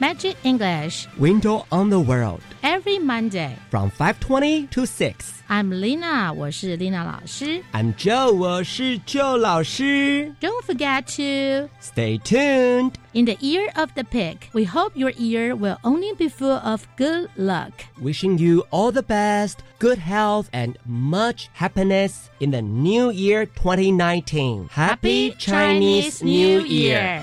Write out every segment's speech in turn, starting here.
Magic English Window on the World every Monday. from 5:20 to 6. I'm Lina，我是 Lina 老师。 I'm Joe，我是 Joe 老师。 Don't forget to Stay tuned. in the ear of the pig. We hope your ear will only be full of good luck. Wishing you all the best, good health, and much happiness in the new year 2019. Happy Chinese New Year!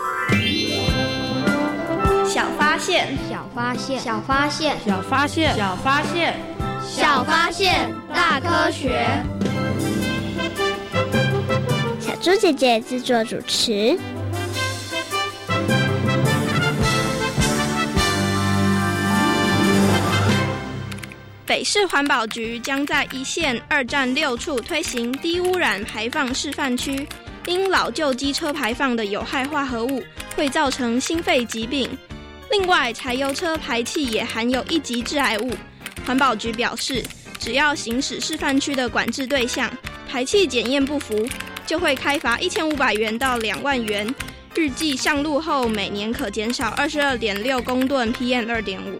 小发现，小发现，小发现，小发现，小发现，小发现，大科学。小猪姐姐制作主持。北市环保局将在一线二站六处推行低污染排放示范区，因老旧机车排放的有害化合物会造成心肺疾病。另外，柴油车排气也含有一级致癌物。环保局表示，只要行驶示范区的管制对象排气检验不符，就会开罚一千五百元到两万元。预计上路后，每年可减少二十二点六公吨 PM 二点五。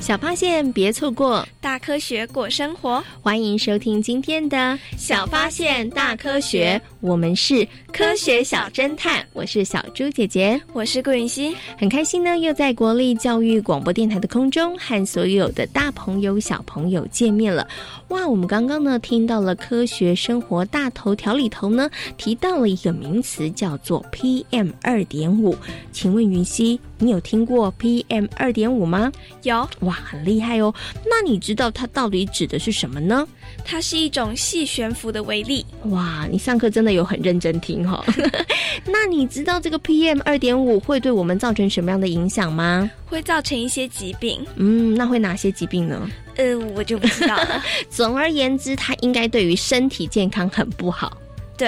小发现，别错过。大科学过生活，欢迎收听今天的《小发现大科学》，我们是科学小侦探，我是小猪姐姐，我是顾云熙，很开心呢，又在国立教育广播电台的空中和所有的大朋友、小朋友见面了。哇，我们刚刚呢听到了科学生活大头条里头呢提到了一个名词，叫做 PM 二点五。请问云熙，你有听过 PM 二点五吗？有。哇，很厉害哦！那你知道它到底指的是什么呢？它是一种细悬浮的微粒。哇，你上课真的有很认真听哈、哦。那你知道这个 PM 二点五会对我们造成什么样的影响吗？会造成一些疾病。嗯，那会哪些疾病呢？呃，我就不知道了。总而言之，它应该对于身体健康很不好。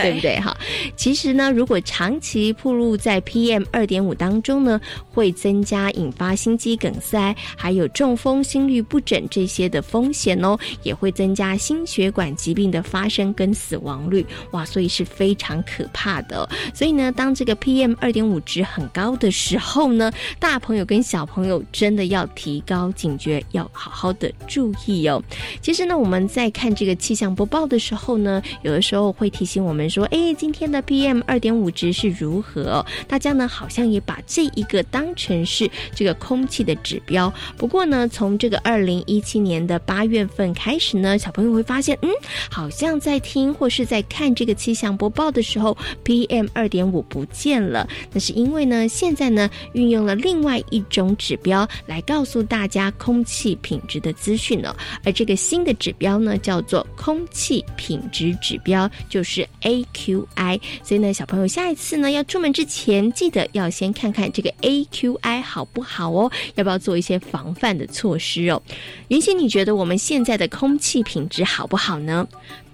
对不对？哈，其实呢，如果长期暴露在 PM 二点五当中呢，会增加引发心肌梗塞、还有中风、心律不整这些的风险哦，也会增加心血管疾病的发生跟死亡率。哇，所以是非常可怕的、所以呢，当这个 PM 二点五值很高的时候呢，大朋友跟小朋友真的要提高警觉，要好好的注意哦。其实呢，我们在看这个气象播报的时候呢，有的时候会提醒我们。说，哎，今天的 PM 二点五值是如何？大家呢好像也把这一个当成是这个空气的指标。不过呢，从这个二零一七年的八月份开始呢，小朋友会发现，嗯，好像在听或是在看这个气象播报的时候，PM 二点五不见了。那是因为呢，现在呢运用了另外一种指标来告诉大家空气品质的资讯了。而这个新的指标呢，叫做空气品质指标，就是 AQI。所以呢，小朋友下一次呢要出门之前，记得要先看看这个 AQI 好不好哦，要不要做一些防范的措施哦。云溪，你觉得我们现在的空气品质好不好呢？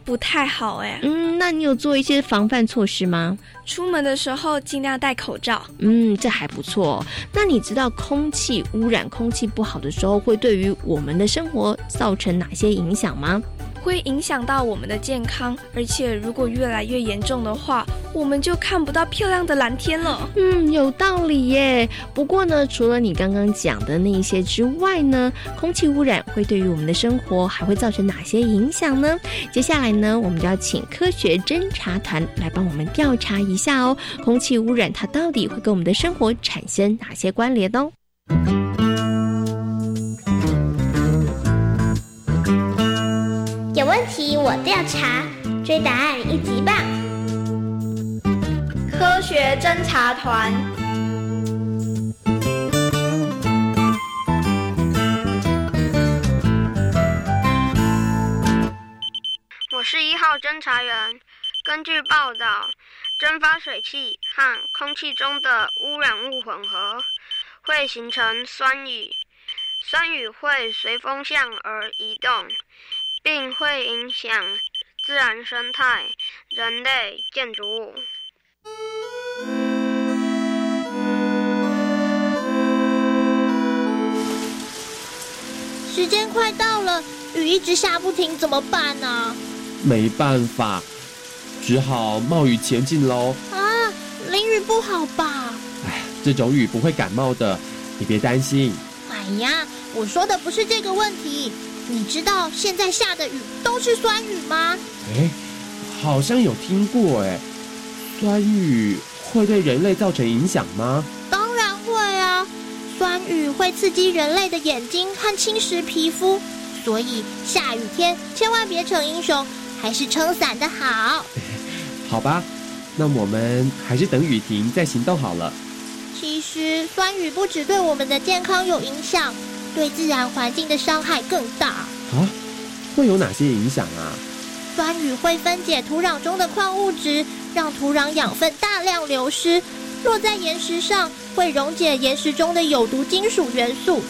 不太好哎。嗯，那你有做一些防范措施吗？出门的时候尽量戴口罩。嗯，这还不错。那你知道空气污染、空气不好的时候会对于我们的生活造成哪些影响吗？会影响到我们的健康，而且如果越来越严重的话，我们就看不到漂亮的蓝天了。嗯，有道理耶。不过呢，除了你刚刚讲的那一些之外呢，空气污染会对于我们的生活还会造成哪些影响呢？接下来呢，我们就要请科学侦查团来帮我们调查一下哦。空气污染它到底会跟我们的生活产生哪些关联哦？问题我调查，追答案一级棒！科学侦查团，我是一号侦查员。根据报道，蒸发水汽和空气中的污染物混合，会形成酸雨。酸雨会随风向而移动。并会影响自然生态、人类、建筑物。时间快到了，雨一直下不停，怎么办呢？没办法，只好冒雨前进喽。啊，淋雨不好吧？哎，这种雨不会感冒的，你别担心。哎呀，我说的不是这个问题。你知道现在下的雨都是酸雨吗？哎，好像有听过哎。酸雨会对人类造成影响吗？当然会啊！酸雨会刺激人类的眼睛和侵蚀皮肤，所以下雨天千万别逞英雄，还是撑伞的好。好吧，那我们还是等雨停再行动好了。其实酸雨不只对我们的健康有影响。对自然环境的伤害更大啊！会有哪些影响啊？酸雨会分解土壤中的矿物质，让土壤养分大量流失，落在岩石上会溶解岩石中的有毒金属元素，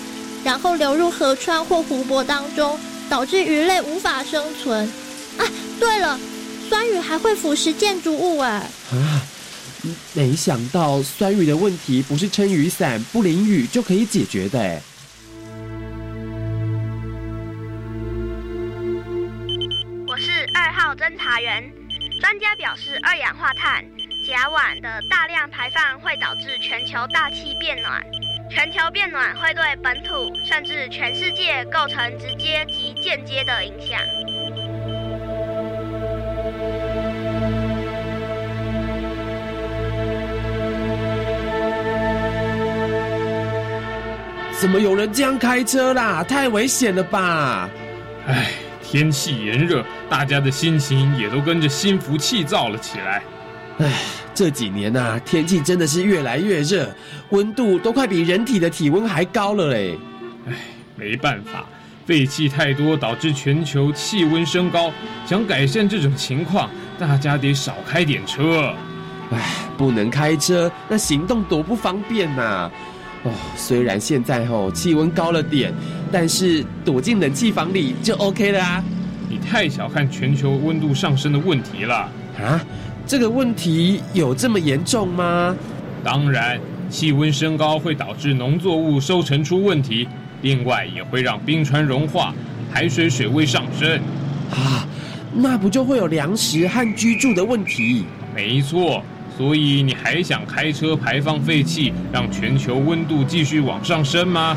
然后流入河川或湖泊当中，导致鱼类无法生存。啊，对了，酸雨还会腐蚀建筑物哎！啊，没想到酸雨的问题不是撑雨伞不淋雨就可以解决的哎。侦查员专家表示，二氧化碳、甲烷的大量排放会导致全球大气变暖。全球变暖会对本土甚至全世界构成直接及间接的影响。怎么有人这样开车啦？太危险了吧！哎。天气炎热，大家的心情也都跟着心浮气躁了起来。唉，这几年呐，天气真的是越来越热，温度都快比人体的体温还高了嘞。唉，没办法，废气太多导致全球气温升高。想改善这种情况，大家得少开点车。唉，不能开车，那行动多不方便呐。哦，虽然现在吼气温高了点，但是躲进冷气房里就 OK 了啊！你太小看全球温度上升的问题了啊！这个问题有这么严重吗？当然，气温升高会导致农作物收成出问题，另外也会让冰川融化，海水水位上升。啊，那不就会有粮食和居住的问题？没错。所以你还想开车排放废气让全球温度继续往上升吗？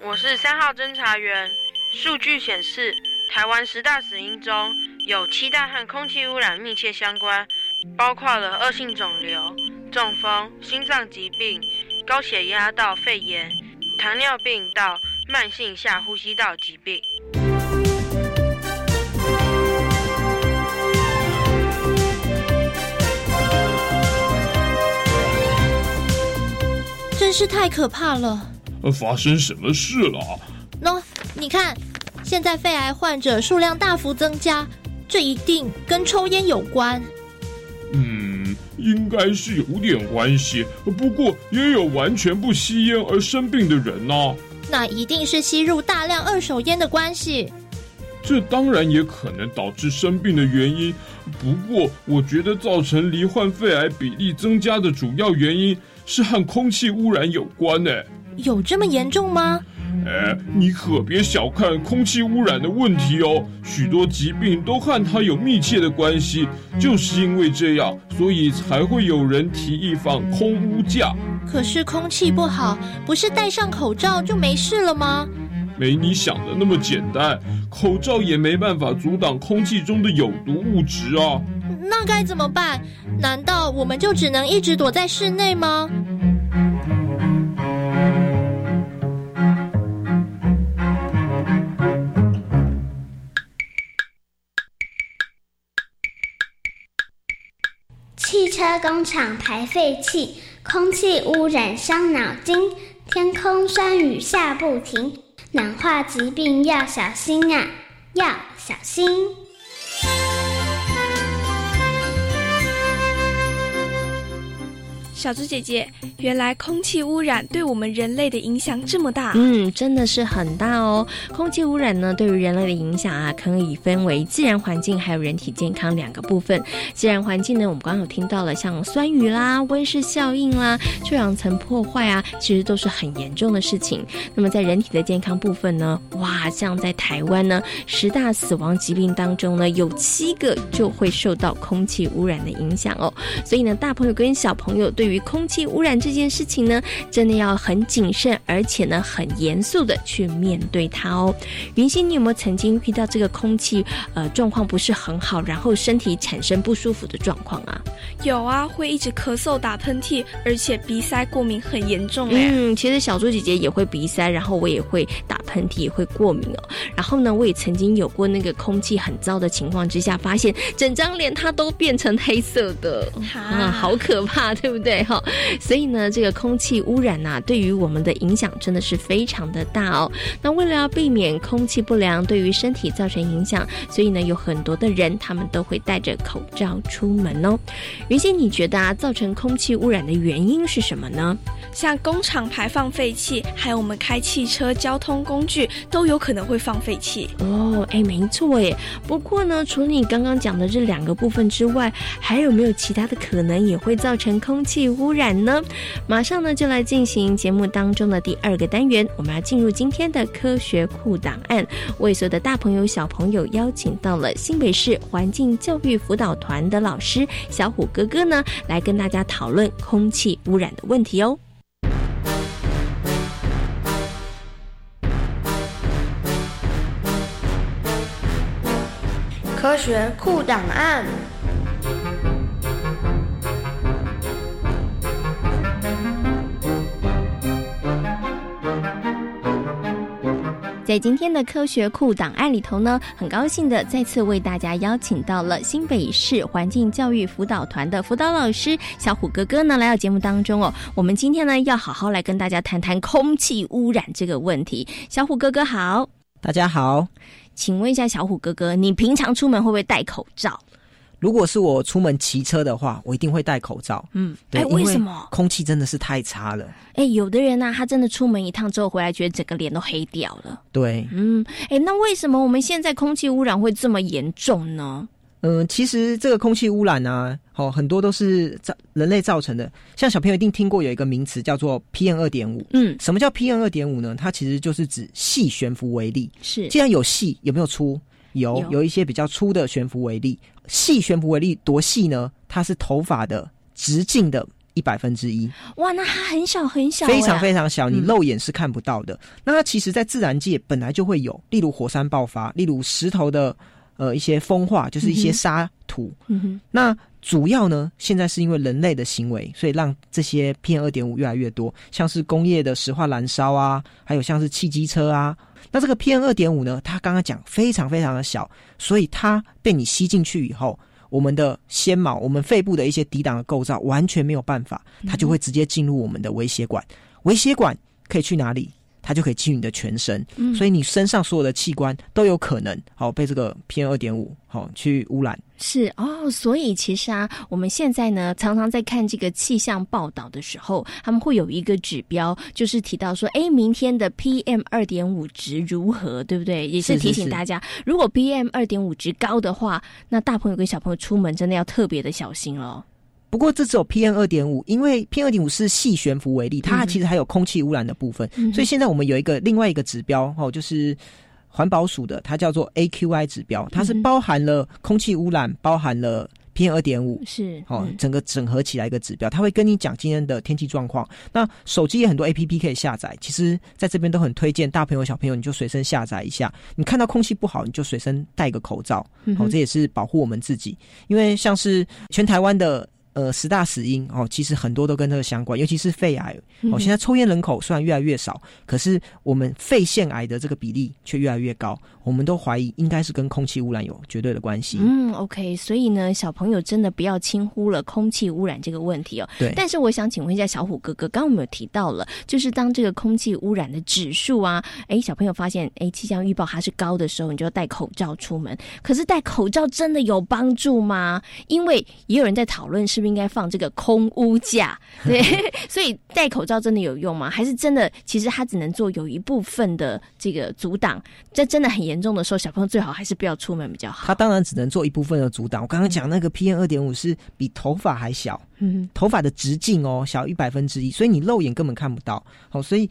我是三号侦查员数据显示台湾十大死因中有七大和空气污染密切相关包括了恶性肿瘤。中风、心脏疾病、高血压到肺炎、糖尿病到慢性下呼吸道疾病。真是太可怕了！发生什么事了？喏，你看，现在肺癌患者数量大幅增加，这一定跟抽烟有关。嗯，应该是有点关系，不过也有完全不吸烟而生病的人呢。那一定是吸入大量二手烟的关系。这当然也可能导致生病的原因，不过我觉得造成罹患肺癌比例增加的主要原因是和空气污染有关呢。有这么严重吗？哎，你可别小看空气污染的问题哦，许多疾病都和它有密切的关系。就是因为这样，所以才会有人提议放空污假。可是空气不好，不是戴上口罩就没事了吗？没你想的那么简单，口罩也没办法阻挡空气中的有毒物质啊。那该怎么办？难道我们就只能一直躲在室内吗？工厂排废气，空气污染伤脑筋，天空酸雨下不停，暖化疾病要小心啊，要小心。小猪姐姐，原来空气污染对我们人类的影响这么大。嗯，真的是很大哦。空气污染呢，对于人类的影响啊，可以分为自然环境还有人体健康两个部分。自然环境呢，我们刚刚有听到了，像酸雨啦、温室效应啦、臭氧层破坏啊，其实都是很严重的事情。那么在人体的健康部分呢，哇，像在台湾呢，十大死亡疾病当中呢，有七个就会受到空气污染的影响哦。所以呢，大朋友跟小朋友对于空气污染这件事情呢，真的要很谨慎，而且呢，很严肃的去面对它哦。云溪，你有没有曾经遇到这个空气呃状况不是很好，然后身体产生不舒服的状况啊？有啊，会一直咳嗽、打喷嚏，而且鼻塞、过敏很严重哎。嗯，其实小猪姐姐也会鼻塞，然后我也会打喷嚏，也会过敏哦。然后呢，我也曾经有过那个空气很糟的情况之下，发现整张脸它都变成黑色的，啊，好可怕，对不对？哈，所以呢，这个空气污染呐，对于我们的影响真的是非常的大哦。那为了要避免空气不良对于身体造成影响，所以呢，有很多的人他们都会戴着口罩出门哦。原先，你觉得啊，造成空气污染的原因是什么呢？像工厂排放废气，还有我们开汽车、交通工具都有可能会放废气哦。哎，没错耶。不过呢，除了你刚刚讲的这两个部分之外，还有没有其他的可能也会造成空气污染呢？马上呢，就来进行节目当中的第二个单元，我们要进入今天的科学库档案，为所有的大朋友、小朋友邀请到了新北市环境教育辅导团的老师小虎哥哥呢，来跟大家讨论空气污染的问题哦。科学库档案。在今天的科学库档案里头呢，很高兴的再次为大家邀请到了新北市环境教育辅导团的辅导老师小虎哥哥呢来到节目当中哦。我们今天呢要好好来跟大家谈谈空气污染这个问题。小虎哥哥好，大家好，请问一下小虎哥哥，你平常出门会不会戴口罩？如果是我出门骑车的话，我一定会戴口罩。嗯，对，为什么？空气真的是太差了。哎，有的人呢，他真的出门一趟之后回来，觉得整个脸都黑掉了。对，嗯，哎，那为什么我们现在空气污染会这么严重呢？嗯，其实这个空气污染呢，哦，很多都是造人类造成的。像小朋友一定听过有一个名词叫做 PM 二点五。嗯，什么叫 PM 二点五呢？它其实就是指细悬浮微粒。是，既然有细，有没有粗？有，有一些比较粗的悬浮微粒。细悬浮微粒多细呢？它是头发的直径的一百分之一。哇，那它很小很小，非常非常小，你嗯肉眼是看不到的。那它其实，在自然界本来就会有，例如火山爆发，例如石头的呃一些风化，就是一些沙土。嗯哼，那主要呢，现在是因为人类的行为，所以让这些 PM 二点五越来越多，像是工业的石化燃烧啊，还有像是汽机车啊。那这个 PM 二点五呢，它刚刚讲非常非常的小，所以它被你吸进去以后，我们的纤毛、我们肺部的一些抵挡的构造完全没有办法，它就会直接进入我们的微血管。微血管可以去哪里？它就可以进入你的全身，嗯所以你身上所有的器官都有可能好、被这个 PM 二点五好去污染。是哦，所以其实啊，我们现在呢，常常在看这个气象报道的时候，他们会有一个指标，就是提到说，哎，明天的 PM 二点五值如何，对不对？也是提醒大家，如果 PM 二点五值高的话，那大朋友跟小朋友出门真的要特别的小心哦。不过这只有 PM 二点五，因为 PM 二点五是细悬浮为例，它嗯其实还有空气污染的部分，嗯所以现在我们有一个另外一个指标哦，就是环保署的，它叫做 AQI 指标，它是包含了空气污染，包含了 PM 二点五，是哦嗯，整个整合起来一个指标，它会跟你讲今天的天气状况。那手机也很多 APP 可以下载，其实在这边都很推荐大朋友小朋友，你就随身下载一下。你看到空气不好，你就随身戴个口罩，嗯哼哦，这也是保护我们自己。因为像是全台湾的。呃，十大死因哦，其实很多都跟这个相关，尤其是肺癌哦。现在抽烟人口虽然越来越少，可是我们肺腺癌的这个比例却越来越高。我们都怀疑应该是跟空气污染有绝对的关系。嗯，OK，所以呢，小朋友真的不要轻忽了空气污染这个问题哦。对但是我想请问一下小虎哥哥，刚刚我们有提到了，就是当这个空气污染的指数啊，哎，小朋友发现哎气象预报它是高的时候，你就要戴口罩出门。可是戴口罩真的有帮助吗？因为也有人在讨论是不是应该放这个空污架，对，所以戴口罩真的有用吗？还是真的其实它只能做有一部分的这个阻挡？这真的很严重的时候，小朋友最好还是不要出门比较好。他当然只能做一部分的阻挡。我刚刚讲那个 PM 二点五是比头发还小，嗯，头发的直径哦小一百分之一，所以你肉眼根本看不到。好、所以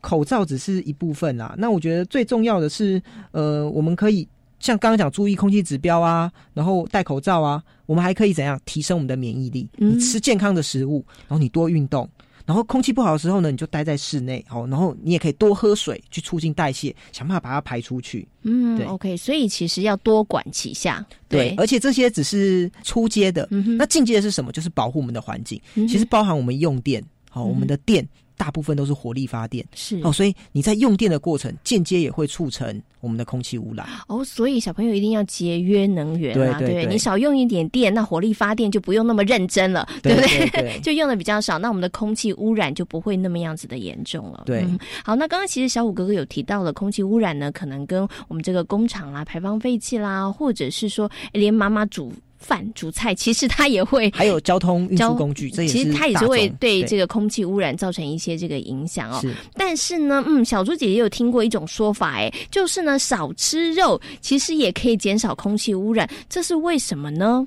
口罩只是一部分啦。那我觉得最重要的是，呃，我们可以像刚刚讲注意空气指标啊，然后戴口罩啊，我们还可以怎样提升我们的免疫力？嗯你吃健康的食物，然后你多运动。然后空气不好的时候呢，你就待在室内，好，然后你也可以多喝水，去促进代谢，想办法把它排出去。嗯对，OK，所以其实要多管齐下。对，而且这些只是初阶的，嗯那进阶的是什么？就是保护我们的环境。嗯其实包含我们用电，好、嗯我们的电大部分都是火力发电，是哦，所以你在用电的过程，间接也会促成我们的空气污染。哦，所以小朋友一定要节约能源啊，对对对你少用一点电，那火力发电就不用那么认真了，对不对？对 对就用的比较少，那我们的空气污染就不会那么样子的严重了。对嗯好，那刚刚其实小五哥哥有提到了空气污染呢，可能跟我们这个工厂啦、排放废气啦，或者是说连妈妈煮。饭煮菜，其实它也会还有交通运输工具，这也其实它也是会对这个空气污染造成一些这个影响哦。是但是呢，嗯，小猪姐姐有听过一种说法，哎，就是呢，少吃肉其实也可以减少空气污染，这是为什么呢？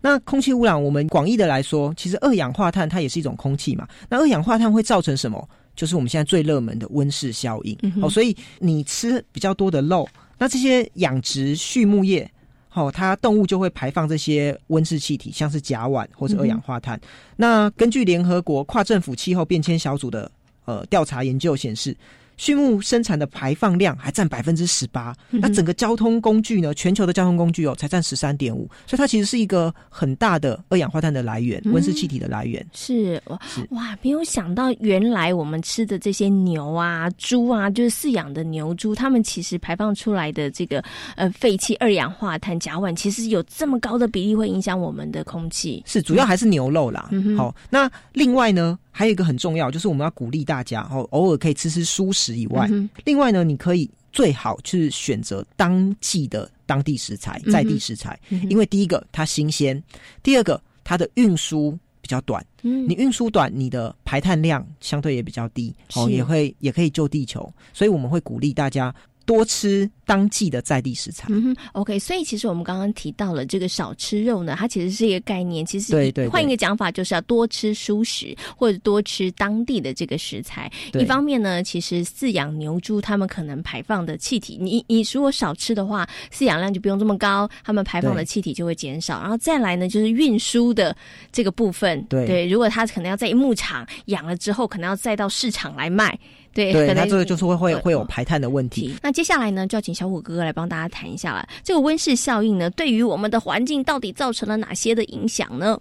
那空气污染，我们广义的来说，其实二氧化碳它也是一种空气嘛。那二氧化碳会造成什么？就是我们现在最热门的温室效应。嗯哦，所以你吃比较多的肉，那这些养殖畜牧业。哦，它动物就会排放这些温室气体，像是甲烷或者二氧化碳。那根据联合国跨政府气候变迁小组的呃调查研究显示，畜牧生产的排放量还占百分之十八，那整个交通工具呢，全球的交通工具哦，才占十三点五，所以它其实是一个很大的二氧化碳的来源，嗯温室气体的来源。是哇哇，没有想到原来我们吃的这些牛啊、猪啊，就是饲养的牛猪，它们其实排放出来的这个呃废气、二氧化碳、甲烷，其实有这么高的比例会影响我们的空气。是，主要还是牛肉啦。好，那另外呢，还有一个很重要，就是我们要鼓励大家哦，偶尔可以吃吃蔬食以外，嗯另外呢，你可以最好去选择当季的当地食材、在地食材，嗯因为第一个它新鲜，第二个它的运输比较短。嗯你运输短，你的排碳量相对也比较低，哦，也会也可以救地球，所以我们会鼓励大家。多吃当季的在地食材。嗯哼，OK。所以其实我们刚刚提到了这个少吃肉呢，它其实是一个概念。其实对对，换一个讲法就是要多吃蔬食或者多吃当地的这个食材。一方面呢，其实饲养牛猪它们可能排放的气体，你你如果少吃的话，饲养量就不用这么高，它们排放的气体就会减少。然后再来呢，就是运输的这个部分。对，如果它可能要在牧场养了之后，可能要再到市场来卖。对，对，它这个就是会会会有排碳的问题。那接下来呢，就要请小虎哥哥来帮大家谈一下了。这个温室效应呢，对于我们的环境到底造成了哪些的影响呢？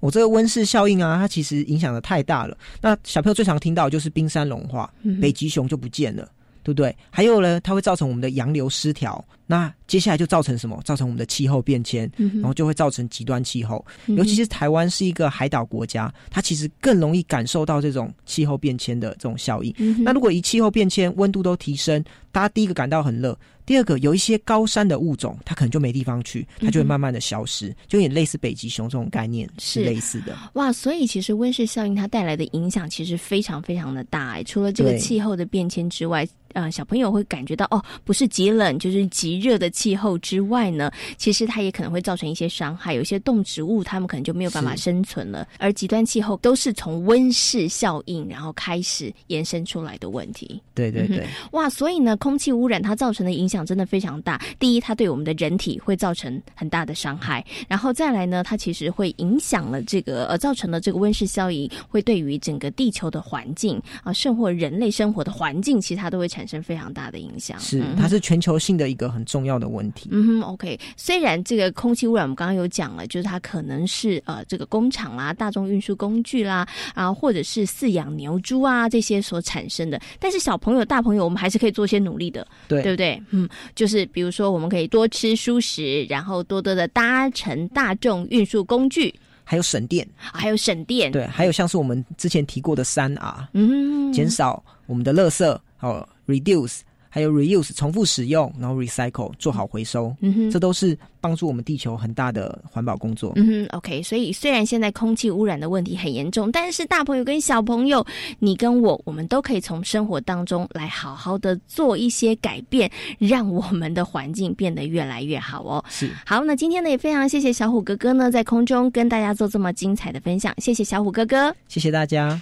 我这个温室效应啊，它其实影响的太大了。那小朋友最常听到就是冰山融化，北极熊就不见了，对不对？还有呢，它会造成我们的洋流失调。那接下来就造成什么？造成我们的气候变迁，然后就会造成极端气候。尤其是台湾是一个海岛国家，它其实更容易感受到这种气候变迁的这种效应。那如果一气候变迁，温度都提升，大家第一个感到很热，第二个有一些高山的物种，它可能就没地方去，它就会慢慢的消失，就有点类似北极熊这种概念是类似的。哇，所以其实温室效应它带来的影响其实非常非常的大。除了这个气候的变迁之外，呃，小朋友会感觉到哦，不是极冷就是极热的气候之外呢，其实它也可能会造成一些伤害。有一些动植物它们可能就没有办法生存了。而极端气候都是从温室效应然后开始延伸出来的问题。对对对，哇，所以呢，空气污染它造成的影响真的非常大。第一，它对我们的人体会造成很大的伤害，然后再来呢，它其实会影响了这个呃，造成了这个温室效应会对于整个地球的环境啊，甚或人类生活的环境，其实它都会产。产生非常大的影响，是它是全球性的一个很重要的问题。嗯哼，OK。虽然这个空气污染我们刚刚有讲了，就是它可能是呃这个工厂啦、大众运输工具啦啊，或者是饲养牛猪啊这些所产生的，但是小朋友、大朋友我们还是可以做些努力的，对对不对？嗯，就是比如说我们可以多吃蔬食，然后多多的搭乘大众运输工具，还有省电，还有省电，对，还有像是我们之前提过的三 R，嗯，减少我们的垃圾哦。reduce，还有 reuse，重复使用，然后 recycle，做好回收，嗯哼，这都是帮助我们地球很大的环保工作。嗯哼，OK。所以虽然现在空气污染的问题很严重，但是大朋友跟小朋友，你跟我，我们都可以从生活当中来好好的做一些改变，让我们的环境变得越来越好哦。是。好，那今天呢也非常谢谢小虎哥哥呢在空中跟大家做这么精彩的分享，谢谢小虎哥哥，谢谢大家。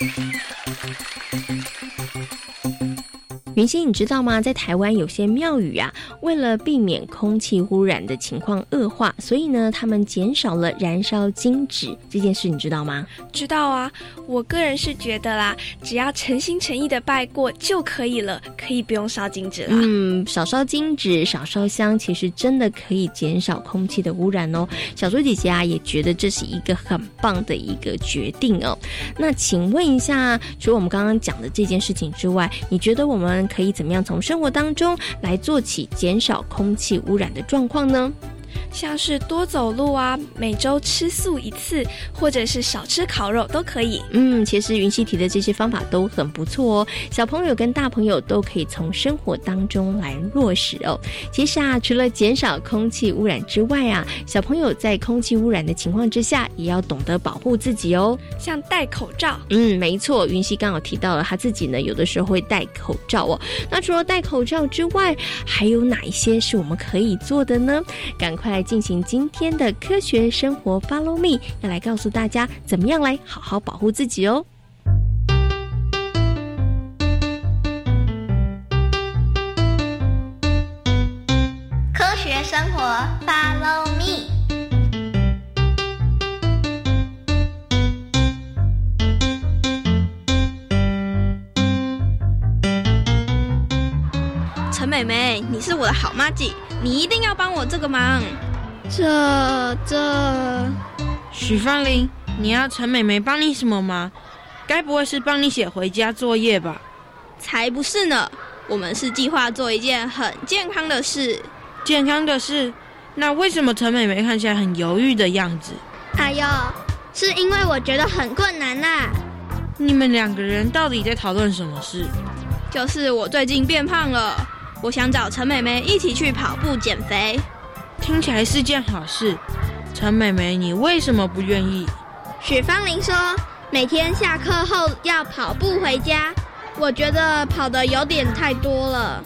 Thank you. 云溪，你知道吗？在台湾有些庙宇啊，为了避免空气污染的情况恶化，所以呢，他们减少了燃烧金纸这件事，你知道吗？知道啊，我个人是觉得啦，只要诚心诚意的拜过就可以了，可以不用烧金纸了。嗯，少烧金纸，少烧香，其实真的可以减少空气的污染哦。小猪姐姐啊，也觉得这是一个很棒的一个决定哦。那请问一下，除了我们刚刚讲的这件事情之外，你觉得我们？可以怎么样从生活当中来做起减少空气污染的状况呢？像是多走路啊，每周吃素一次，或者是少吃烤肉都可以。嗯，其实云溪提的这些方法都很不错哦，小朋友跟大朋友都可以从生活当中来落实哦。其实啊，除了减少空气污染之外啊，小朋友在空气污染的情况之下，也要懂得保护自己哦，像戴口罩。嗯，没错，云溪刚好提到了他自己呢，有的时候会戴口罩哦。那除了戴口罩之外，还有哪一些是我们可以做的呢？赶快来进行今天的科学生活，Follow me，要来告诉大家怎么样来好好保护自己哦。科学生活，Follow me。陈美美，你是我的好妈姐，你一定要帮我这个忙。这这，许芳玲，你要陈美美帮你什么忙？该不会是帮你写回家作业吧？才不是呢，我们是计划做一件很健康的事。健康的事？那为什么陈美美看起来很犹豫的样子？哎呦，是因为我觉得很困难啦。你们两个人到底在讨论什么事？就是我最近变胖了。我想找陈美美一起去跑步减肥，听起来是件好事。陈美美，你为什么不愿意？许芳玲说，每天下课后要跑步回家，我觉得跑的有点太多了。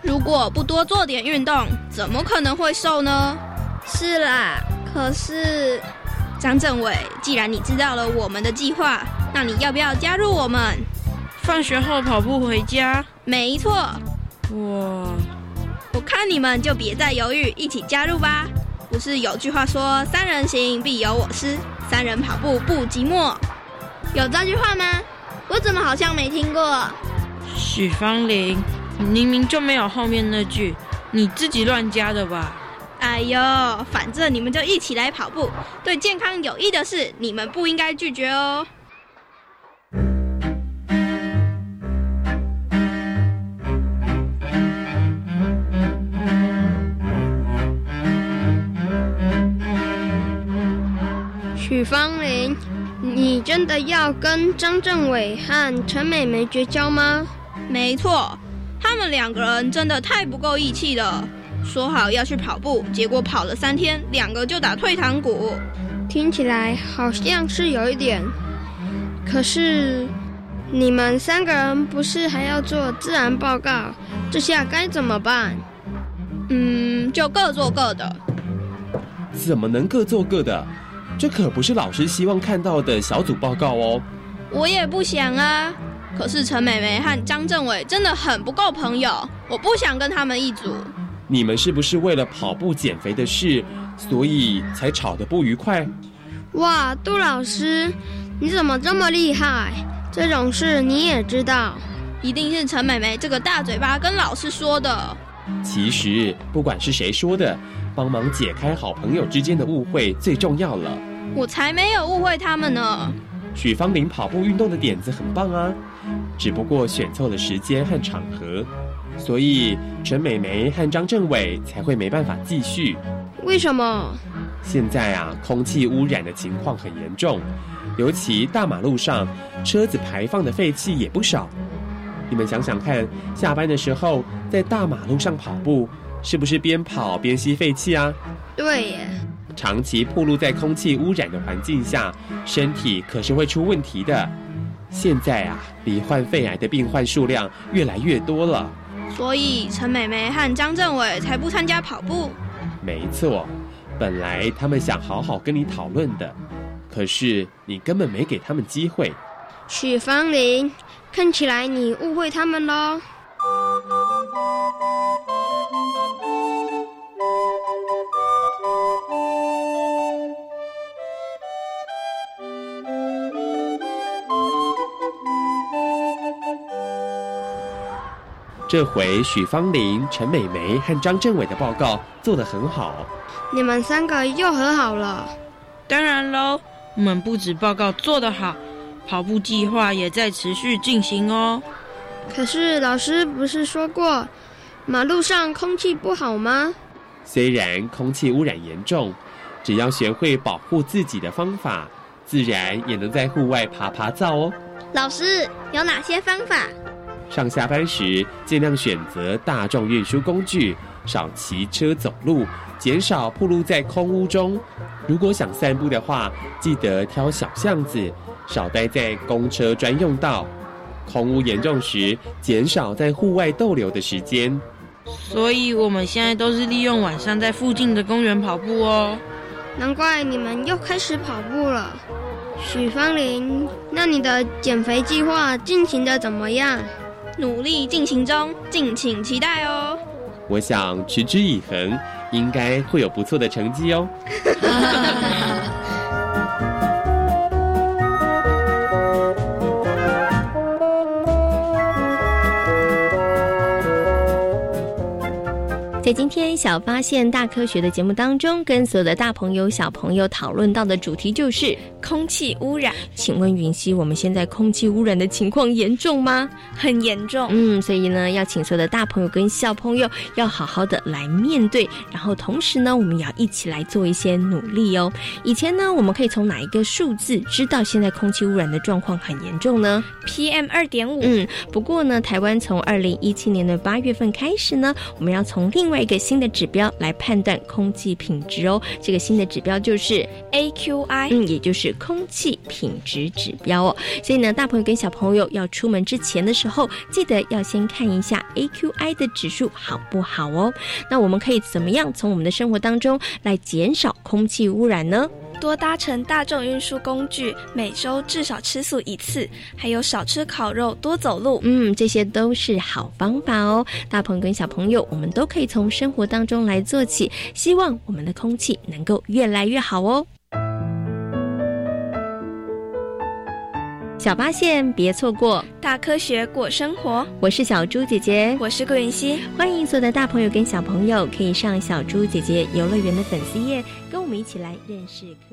如果不多做点运动，怎么可能会瘦呢？是啦，可是张政委，既然你知道了我们的计划，那你要不要加入我们？放学后跑步回家？没错。哇，我看你们就别再犹豫，一起加入吧。不是有句话说“三人行必有我师，三人跑步不寂寞”？有这句话吗？我怎么好像没听过？许芳玲，明明就没有后面那句，你自己乱加的吧？哎呦，反正你们就一起来跑步，对健康有益的事，你们不应该拒绝哦。许芳玲，你真的要跟张政伟和陈美美绝交吗？没错，他们两个人真的太不够义气了。说好要去跑步，结果跑了三天，两个就打退堂鼓。听起来好像是有一点。可是你们三个人不是还要做自然报告？这下该怎么办？嗯，就各做各的。怎么能各做各的？这可不是老师希望看到的小组报告哦。我也不想啊。可是陈美美和张政伟真的很不够朋友，我不想跟他们一组。你们是不是为了跑步减肥的事，所以才吵得不愉快？哇，杜老师，你怎么这么厉害？这种事你也知道？一定是陈美美这个大嘴巴跟老师说的。其实不管是谁说的，帮忙解开好朋友之间的误会最重要了。我才没有误会他们呢。许芳玲跑步运动的点子很棒啊，只不过选错了时间和场合，所以陈美眉和张政伟才会没办法继续。为什么？现在啊，空气污染的情况很严重，尤其大马路上车子排放的废气也不少。你们想想看，下班的时候在大马路上跑步，是不是边跑边吸废气啊？对耶。长期暴露在空气污染的环境下，身体可是会出问题的。现在啊，罹患肺癌的病患数量越来越多了。所以陈美美和张政委才不参加跑步。没错，本来他们想好好跟你讨论的，可是你根本没给他们机会。许芳玲，看起来你误会他们喽。这回许芳玲、陈美梅和张政伟的报告做得很好，你们三个又和好了。当然喽，我们不止报告做得好，跑步计划也在持续进行哦。可是老师不是说过，马路上空气不好吗？虽然空气污染严重，只要学会保护自己的方法，自然也能在户外爬爬灶哦。老师有哪些方法？上下班时尽量选择大众运输工具，少骑车走路，减少暴露在空屋中。如果想散步的话，记得挑小巷子，少待在公车专用道。空屋严重时，减少在户外逗留的时间。所以我们现在都是利用晚上在附近的公园跑步哦。难怪你们又开始跑步了，许芳玲，那你的减肥计划进行的怎么样？努力进行中，敬请期待哦。我想持之以恒，应该会有不错的成绩哦。在今天小发现大科学的节目当中，跟所有的大朋友小朋友讨论到的主题就是空气污染。请问云溪，我们现在空气污染的情况严重吗？很严重。嗯，所以呢，要请所有的大朋友跟小朋友要好好的来面对，然后同时呢，我们也要一起来做一些努力哦。以前呢，我们可以从哪一个数字知道现在空气污染的状况很严重呢？PM 二点五。嗯，不过呢，台湾从二零一七年的八月份开始呢，我们要从另外一个新的指标来判断空气品质哦。这个新的指标就是 AQI，嗯，也就是是空气品质指标哦。所以呢，大朋友跟小朋友要出门之前的时候，记得要先看一下 AQI 的指数好不好哦。那我们可以怎么样从我们的生活当中来减少空气污染呢？多搭乘大众运输工具，每周至少吃素一次，还有少吃烤肉，多走路。嗯，这些都是好方法哦。大朋友跟小朋友，我们都可以从生活当中来做起，希望我们的空气能够越来越好哦。小发现，别错过大科学过生活。我是小猪姐姐，我是顾云熙。欢迎所有的大朋友跟小朋友，可以上小猪姐姐游乐园的粉丝页，跟我们一起来认识。